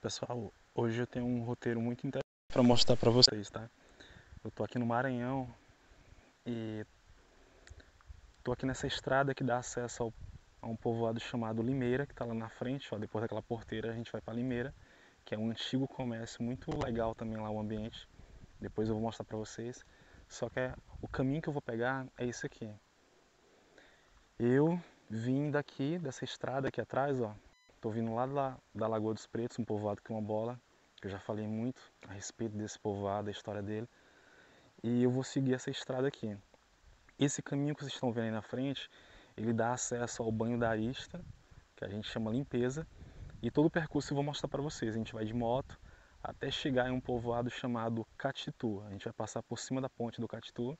Pessoal, hoje eu tenho um roteiro muito interessante para mostrar para vocês, tá? Eu tô aqui no Maranhão e tô aqui nessa estrada que dá acesso ao, a um povoado chamado Limeira, que está lá na frente, ó, depois daquela porteira a gente vai para Limeira, que é um antigo comércio muito legal também lá o ambiente. Depois eu vou mostrar para vocês. Só que é, o caminho que eu vou pegar é esse aqui. Eu vim daqui, dessa estrada aqui atrás, ó, Estou vindo lá da, da Lagoa dos Pretos, um povoado que é uma bola, que eu já falei muito a respeito desse povoado, a história dele. E eu vou seguir essa estrada aqui. Esse caminho que vocês estão vendo aí na frente, ele dá acesso ao banho da Arista, que a gente chama limpeza, e todo o percurso eu vou mostrar para vocês. A gente vai de moto até chegar em um povoado chamado Catitu. A gente vai passar por cima da ponte do Catitu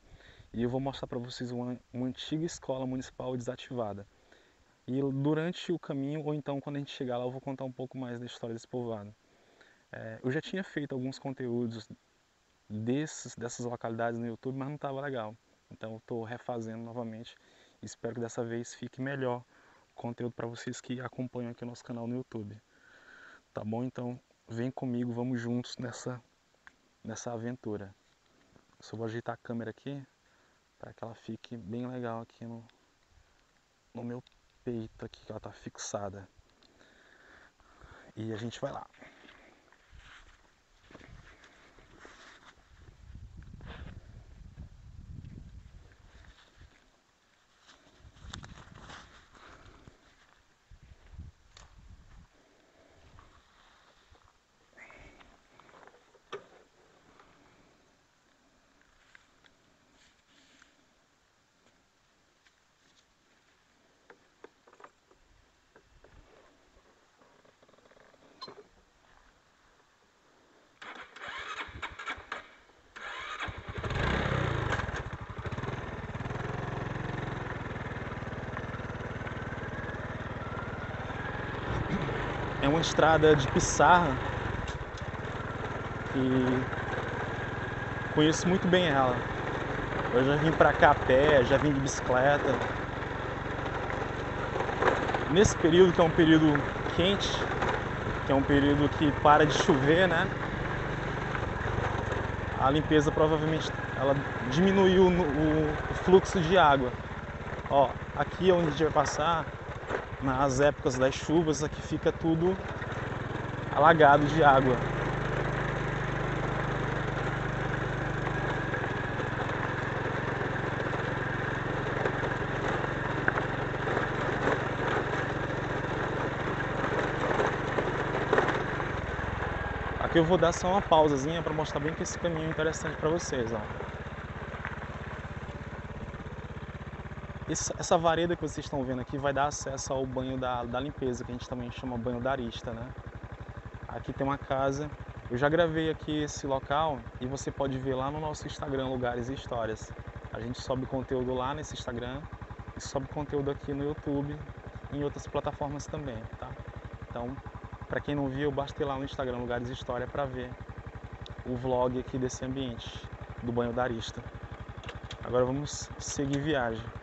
e eu vou mostrar para vocês uma, uma antiga escola municipal desativada. E durante o caminho, ou então quando a gente chegar lá, eu vou contar um pouco mais da história desse povoado. É, eu já tinha feito alguns conteúdos desses, dessas localidades no YouTube, mas não estava legal. Então estou refazendo novamente. Espero que dessa vez fique melhor o conteúdo para vocês que acompanham aqui o nosso canal no YouTube. Tá bom? Então vem comigo, vamos juntos nessa, nessa aventura. Eu só vou ajeitar a câmera aqui para que ela fique bem legal aqui no, no meu peito aqui, que ela tá fixada. E a gente vai lá. Uma estrada de pissarra e conheço muito bem ela. Eu já vim para cá a pé, já vim de bicicleta. Nesse período que é um período quente, que é um período que para de chover, né? A limpeza provavelmente ela diminuiu o fluxo de água. Ó, aqui é onde a gente vai passar nas épocas das chuvas aqui fica tudo alagado de água. Aqui eu vou dar só uma pausazinha para mostrar bem que esse caminho é interessante para vocês, ó. Essa vareda que vocês estão vendo aqui vai dar acesso ao banho da, da limpeza, que a gente também chama banho da arista, né? Aqui tem uma casa. Eu já gravei aqui esse local e você pode ver lá no nosso Instagram Lugares e Histórias. A gente sobe conteúdo lá nesse Instagram e sobe conteúdo aqui no YouTube e em outras plataformas também, tá? Então, para quem não viu, basta ir lá no Instagram Lugares e História para ver o vlog aqui desse ambiente do banho da Arista. Agora vamos seguir viagem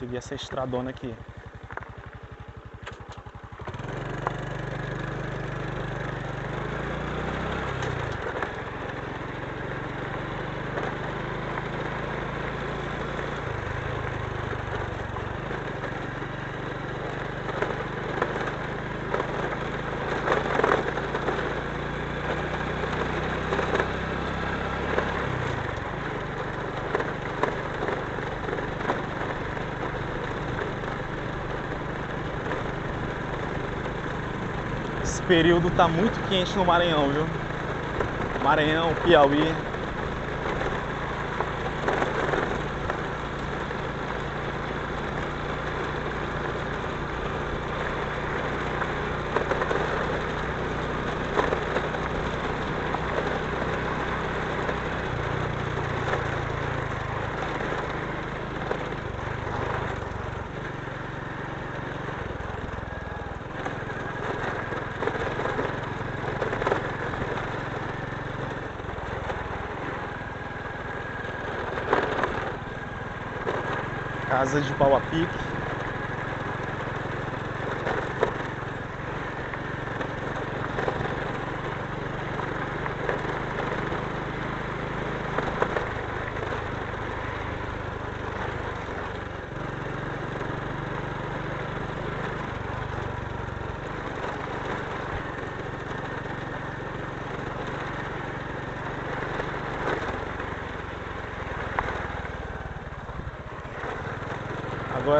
seguir essa estradona aqui. Período tá muito quente no Maranhão, viu? Maranhão, Piauí, Casa de pau a pique.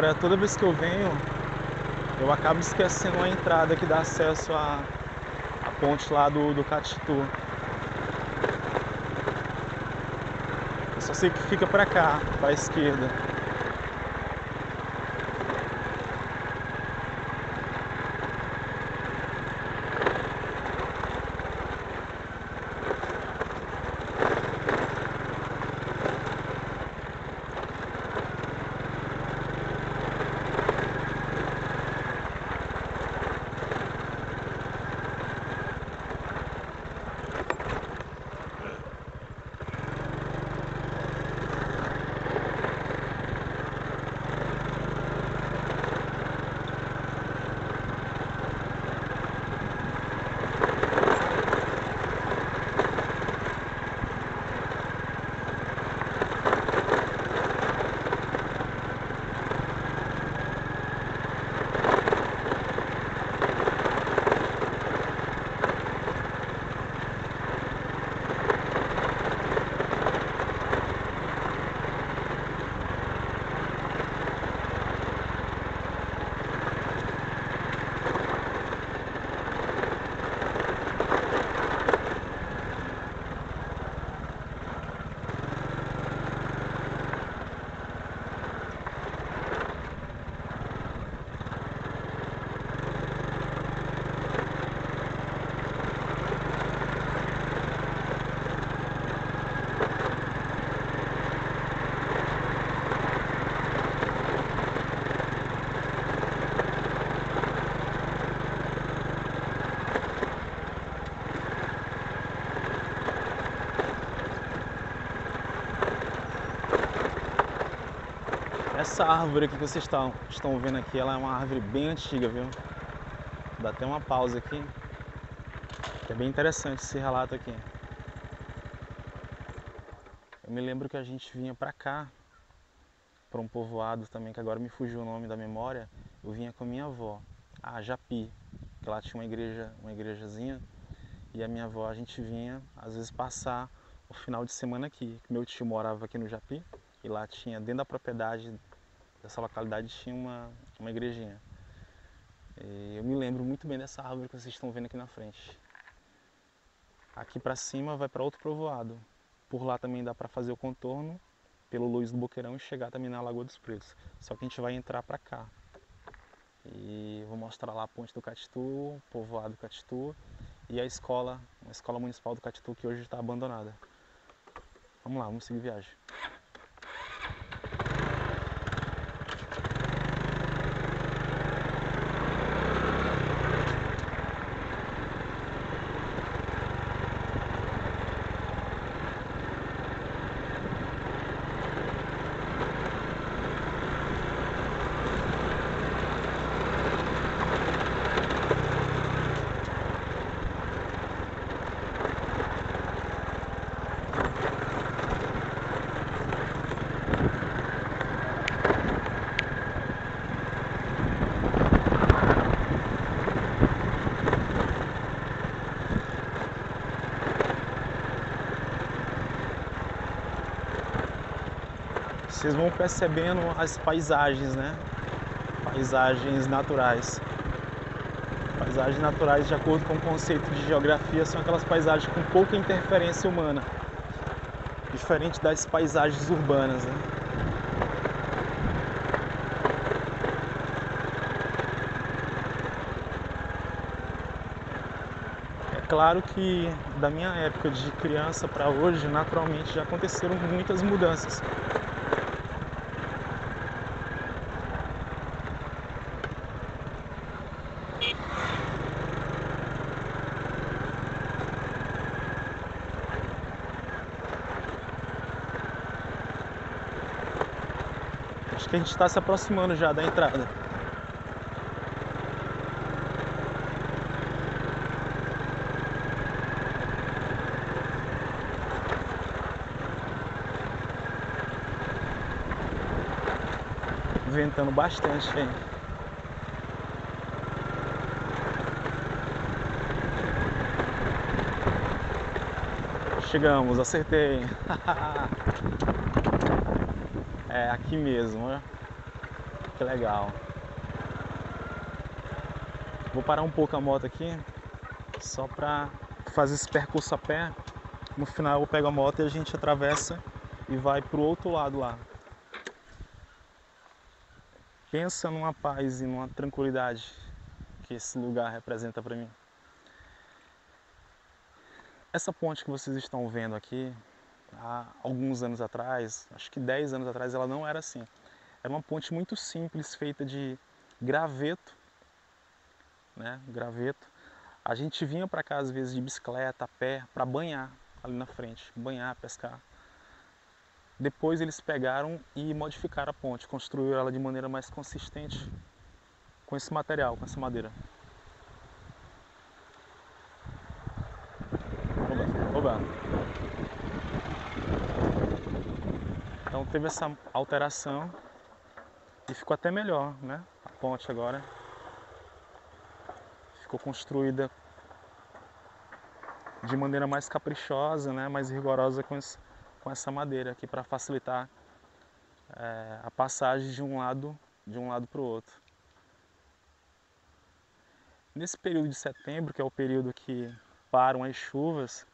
Agora, toda vez que eu venho, eu acabo esquecendo a entrada que dá acesso à, à ponte lá do, do Catitu. Eu só sei que fica para cá, para a esquerda. Essa árvore que vocês estão, estão vendo aqui, ela é uma árvore bem antiga, viu? Dá até uma pausa aqui. É bem interessante esse relato aqui. Eu me lembro que a gente vinha pra cá, para um povoado também, que agora me fugiu o nome da memória. Eu vinha com a minha avó, a Japi, que lá tinha uma igreja, uma igrejazinha. E a minha avó, a gente vinha, às vezes, passar o final de semana aqui. Meu tio morava aqui no Japi, e lá tinha, dentro da propriedade dessa localidade tinha uma, uma igrejinha. E eu me lembro muito bem dessa árvore que vocês estão vendo aqui na frente. Aqui para cima vai para outro povoado. Por lá também dá para fazer o contorno pelo Luiz do Boqueirão e chegar também na Lagoa dos Pretos. Só que a gente vai entrar para cá. E vou mostrar lá a ponte do Catitu, o povoado do Catitu e a escola, a escola municipal do Catitu que hoje está abandonada. Vamos lá, vamos seguir viagem. Vocês vão percebendo as paisagens, né? Paisagens naturais. Paisagens naturais, de acordo com o conceito de geografia, são aquelas paisagens com pouca interferência humana, diferente das paisagens urbanas, né? É claro que da minha época de criança para hoje, naturalmente já aconteceram muitas mudanças. Que a gente está se aproximando já da entrada. Ventando bastante hein? Chegamos, acertei. É aqui mesmo, né? que legal. Vou parar um pouco a moto aqui, só para fazer esse percurso a pé. No final eu pego a moto e a gente atravessa e vai pro outro lado lá. Pensa numa paz e numa tranquilidade que esse lugar representa para mim. Essa ponte que vocês estão vendo aqui, há alguns anos atrás, acho que 10 anos atrás, ela não era assim. Era uma ponte muito simples, feita de graveto, né? Graveto. A gente vinha para cá às vezes de bicicleta, a pé, para banhar ali na frente, banhar, pescar. Depois eles pegaram e modificaram a ponte, construíram ela de maneira mais consistente com esse material, com essa madeira. Oba. Então teve essa alteração e ficou até melhor, né? A ponte agora ficou construída de maneira mais caprichosa, né? Mais rigorosa com, esse, com essa madeira aqui para facilitar é, a passagem de um lado de um lado para o outro. Nesse período de setembro, que é o período que param as chuvas,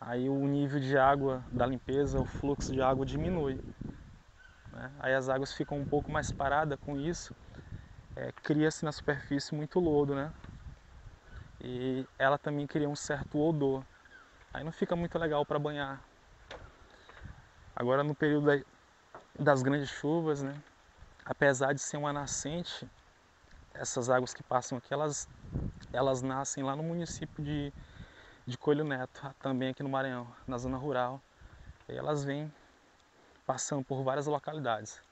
aí o nível de água da limpeza, o fluxo de água diminui. Né? Aí as águas ficam um pouco mais paradas com isso, é, cria-se na superfície muito lodo, né? E ela também cria um certo odor. Aí não fica muito legal para banhar. Agora no período da, das grandes chuvas, né? Apesar de ser uma nascente, essas águas que passam aqui, elas, elas nascem lá no município de de Coelho Neto, também aqui no Maranhão, na zona rural. E elas vêm passando por várias localidades.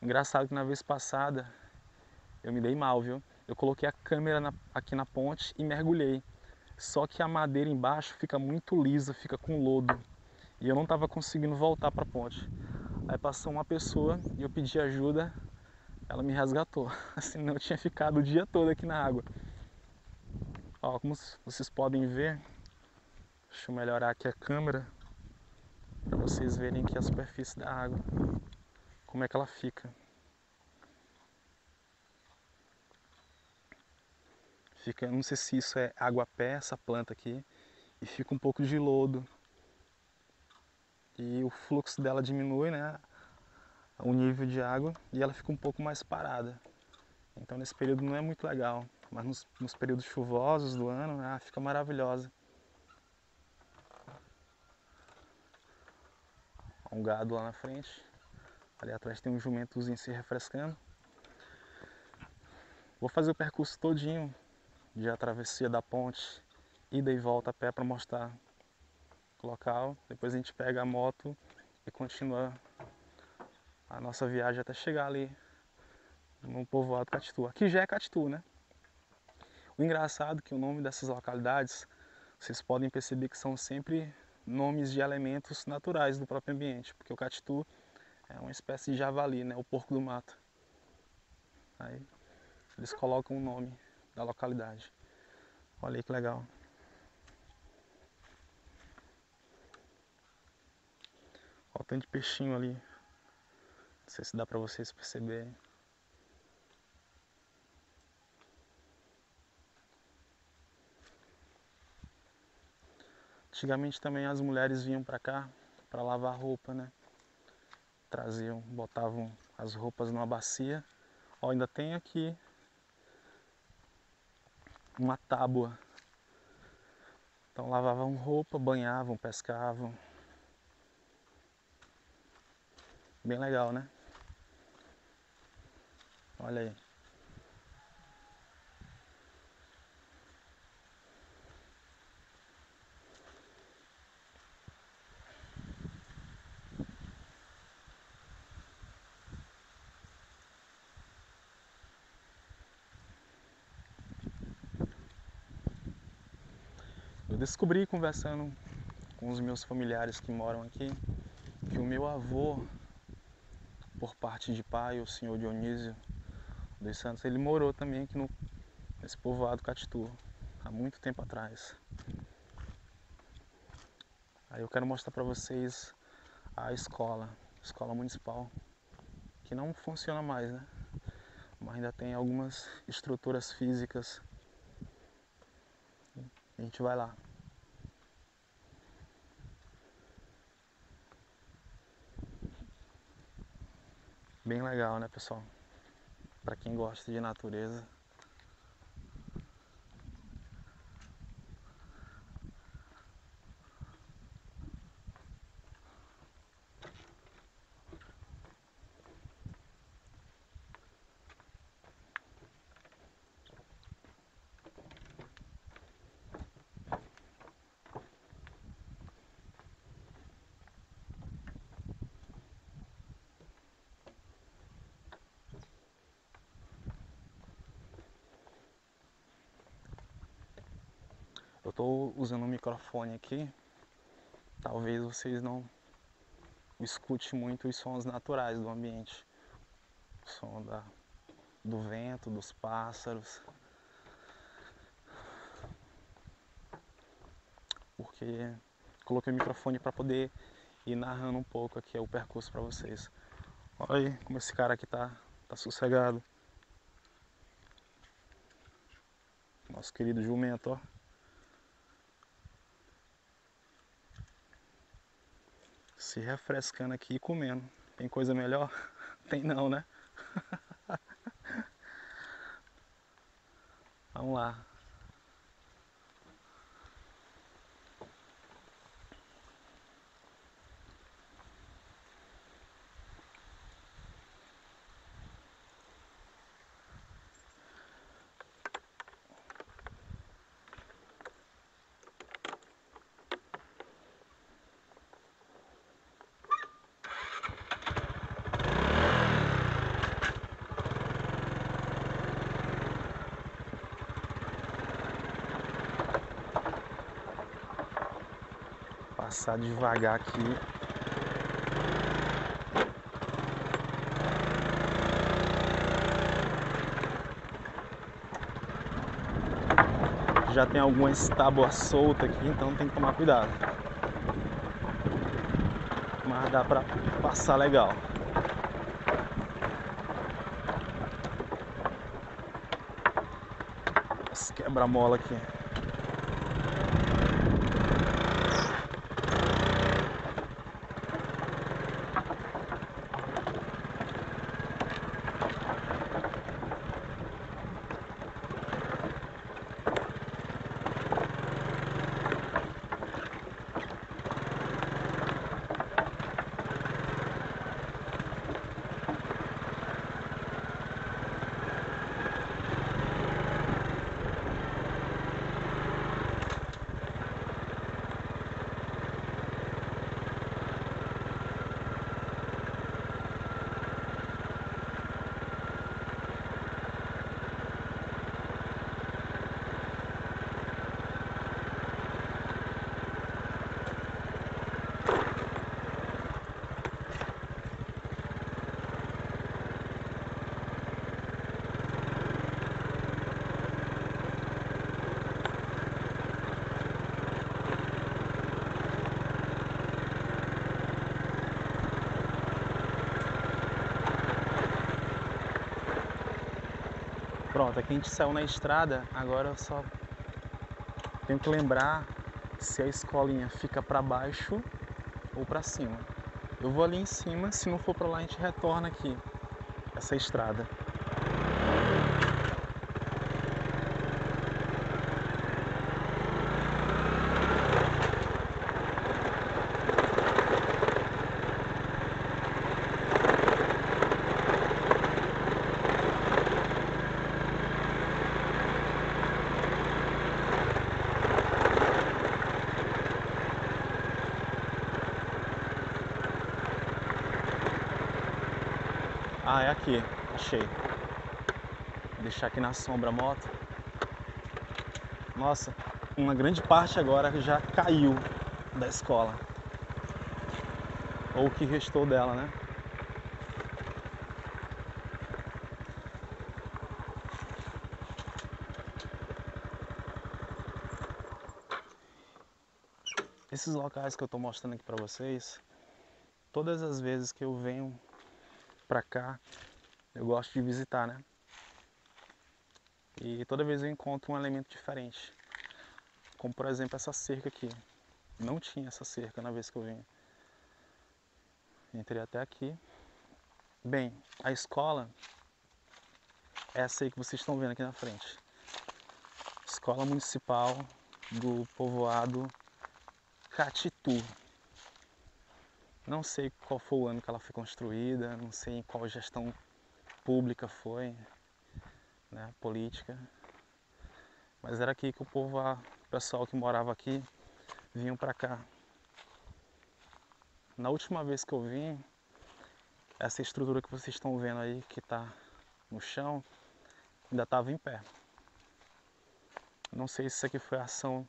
Engraçado que na vez passada eu me dei mal, viu? Eu coloquei a câmera na, aqui na ponte e mergulhei. Só que a madeira embaixo fica muito lisa, fica com lodo. E eu não estava conseguindo voltar para a ponte. Aí passou uma pessoa e eu pedi ajuda ela me resgatou. Senão eu tinha ficado o dia todo aqui na água. Ó, como vocês podem ver, deixa eu melhorar aqui a câmera para vocês verem aqui a superfície da água, como é que ela fica. Fica, não sei se isso é água pé, essa planta aqui, e fica um pouco de lodo. E o fluxo dela diminui, né? O nível de água e ela fica um pouco mais parada. Então nesse período não é muito legal, mas nos, nos períodos chuvosos do ano ela fica maravilhosa. Um gado lá na frente, ali atrás tem um jumentozinho se refrescando. Vou fazer o percurso todinho de travessia da ponte, ida e volta a pé para mostrar o local. Depois a gente pega a moto e continua a nossa viagem até chegar ali no povoado Catitu. Aqui já é Catitu, né? O engraçado é que o nome dessas localidades, vocês podem perceber que são sempre nomes de elementos naturais do próprio ambiente, porque o Catitu é uma espécie de javali, né? O porco do mato. Aí eles colocam o nome da localidade. Olha aí que legal. O tanto de peixinho ali sei se dá para vocês perceberem. Antigamente também as mulheres vinham para cá para lavar roupa, né? Traziam, botavam as roupas numa bacia. Ó, ainda tem aqui uma tábua. Então lavavam roupa, banhavam, pescavam. Bem legal, né? Olha aí. Eu descobri conversando com os meus familiares que moram aqui que o meu avô, por parte de pai, o senhor Dionísio dos Santos, ele morou também aqui no, nesse povoado Catitu, há muito tempo atrás. Aí eu quero mostrar para vocês a escola, escola municipal, que não funciona mais, né? Mas ainda tem algumas estruturas físicas. A gente vai lá. Bem legal, né, pessoal? Para quem gosta de natureza. Eu estou usando um microfone aqui, talvez vocês não escute muito os sons naturais do ambiente. O som da, do vento, dos pássaros. Porque coloquei o microfone para poder ir narrando um pouco aqui o percurso para vocês. Olha aí como esse cara aqui tá, tá sossegado. Nosso querido jumento, ó. Se refrescando aqui e comendo. Tem coisa melhor? Tem não, né? Vamos lá. Passar devagar aqui. Já tem algumas tábuas soltas aqui, então tem que tomar cuidado. Mas dá pra passar legal. Esse quebra-mola aqui. Pronto, aqui a gente saiu na estrada, agora eu só tenho que lembrar se a escolinha fica para baixo ou para cima. Eu vou ali em cima, se não for para lá a gente retorna aqui, essa estrada. Ah, é aqui. Achei. Vou deixar aqui na sombra a moto. Nossa, uma grande parte agora já caiu da escola. Ou o que restou dela, né? Esse esses locais que eu estou mostrando aqui para vocês, todas as vezes que eu venho para cá, eu gosto de visitar, né? E toda vez eu encontro um elemento diferente. Como por exemplo essa cerca aqui. Não tinha essa cerca na vez que eu vim. Entrei até aqui. Bem, a escola é essa aí que vocês estão vendo aqui na frente. Escola Municipal do povoado Catitu. Não sei qual foi o ano que ela foi construída, não sei em qual gestão pública foi, né, política. Mas era aqui que o povo, o pessoal que morava aqui, vinham para cá. Na última vez que eu vim, essa estrutura que vocês estão vendo aí, que está no chão, ainda estava em pé. Não sei se isso aqui foi ação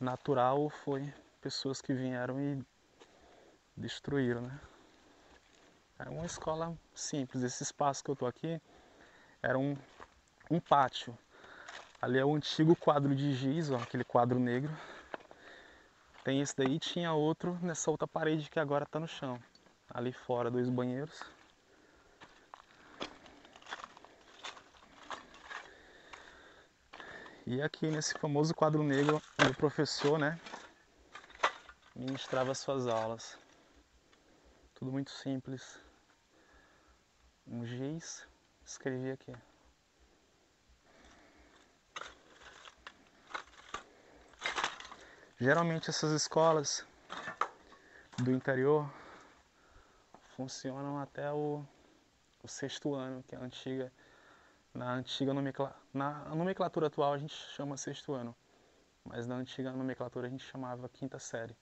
natural ou foi pessoas que vieram e destruíram, né? É uma escola simples. Esse espaço que eu tô aqui era um, um pátio. Ali é o antigo quadro de giz, ó, aquele quadro negro. Tem esse daí, tinha outro nessa outra parede que agora está no chão. Ali fora, dois banheiros. E aqui nesse famoso quadro negro, o professor, né, ministrava suas aulas. Tudo muito simples. Um giz, escrevi aqui. Geralmente essas escolas do interior funcionam até o, o sexto ano, que é a antiga na antiga nomenclatura, na nomenclatura atual a gente chama sexto ano, mas na antiga nomenclatura a gente chamava quinta série,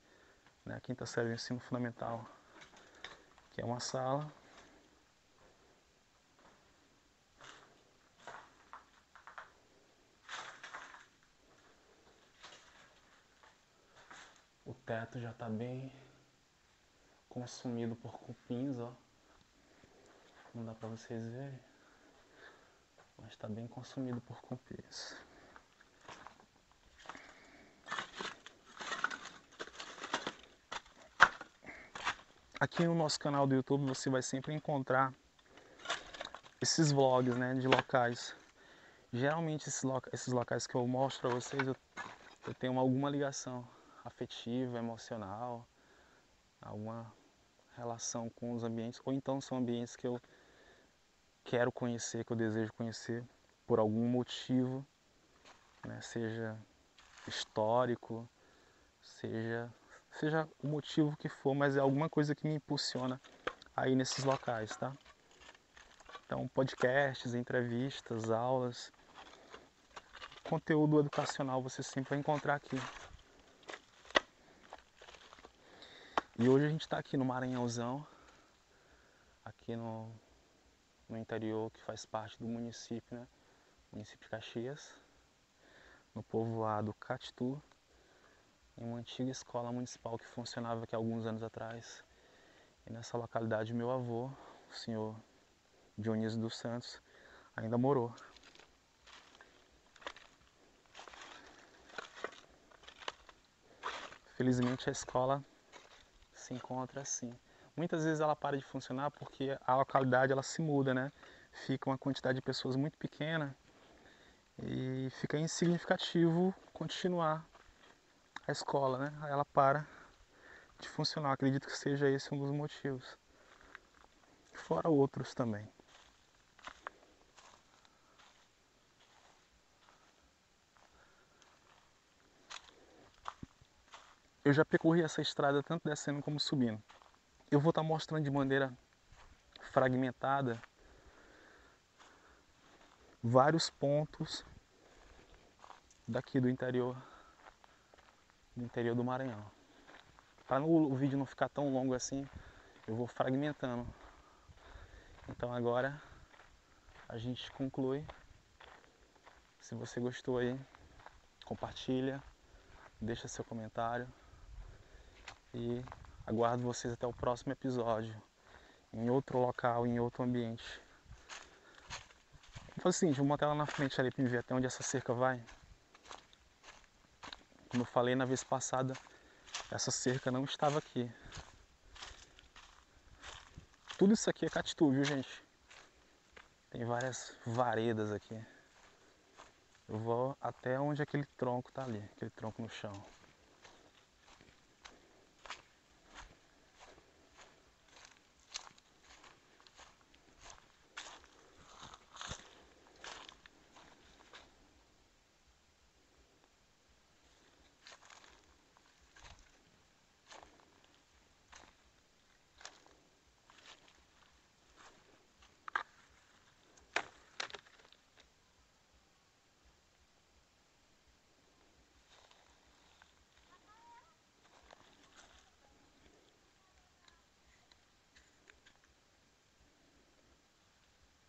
né? A quinta série do ensino fundamental, que é uma sala O teto já está bem consumido por cupins, ó. Não dá para vocês verem mas está bem consumido por cupins. Aqui no nosso canal do YouTube você vai sempre encontrar esses vlogs né, de locais. Geralmente esses, esses locais que eu mostro para vocês eu, eu tenho alguma ligação afetiva, emocional, alguma relação com os ambientes, ou então são ambientes que eu quero conhecer, que eu desejo conhecer por algum motivo, né? seja histórico, seja, seja o motivo que for, mas é alguma coisa que me impulsiona aí nesses locais, tá? Então, podcasts, entrevistas, aulas, conteúdo educacional você sempre vai encontrar aqui. E hoje a gente está aqui no Maranhãozão, aqui no no interior que faz parte do município, né? Município de Caxias, no povoado Catitu, em uma antiga escola municipal que funcionava aqui há alguns anos atrás. E nessa localidade meu avô, o senhor Dionísio dos Santos, ainda morou. Felizmente a escola se encontra assim. Muitas vezes ela para de funcionar porque a localidade ela se muda, né? Fica uma quantidade de pessoas muito pequena e fica insignificativo continuar a escola, né? Ela para de funcionar. Acredito que seja esse um dos motivos. Fora outros também. Eu já percorri essa estrada tanto descendo como subindo eu vou estar mostrando de maneira fragmentada vários pontos daqui do interior do interior do Maranhão. Para o vídeo não ficar tão longo assim, eu vou fragmentando. Então agora a gente conclui. Se você gostou aí, compartilha, deixa seu comentário e Aguardo vocês até o próximo episódio, em outro local, em outro ambiente. Vou fazer o seguinte, vou botar ela na frente ali para me ver até onde essa cerca vai. Como eu falei na vez passada, essa cerca não estava aqui. Tudo isso aqui é catitu, viu gente? Tem várias varedas aqui. Eu vou até onde aquele tronco tá ali, aquele tronco no chão.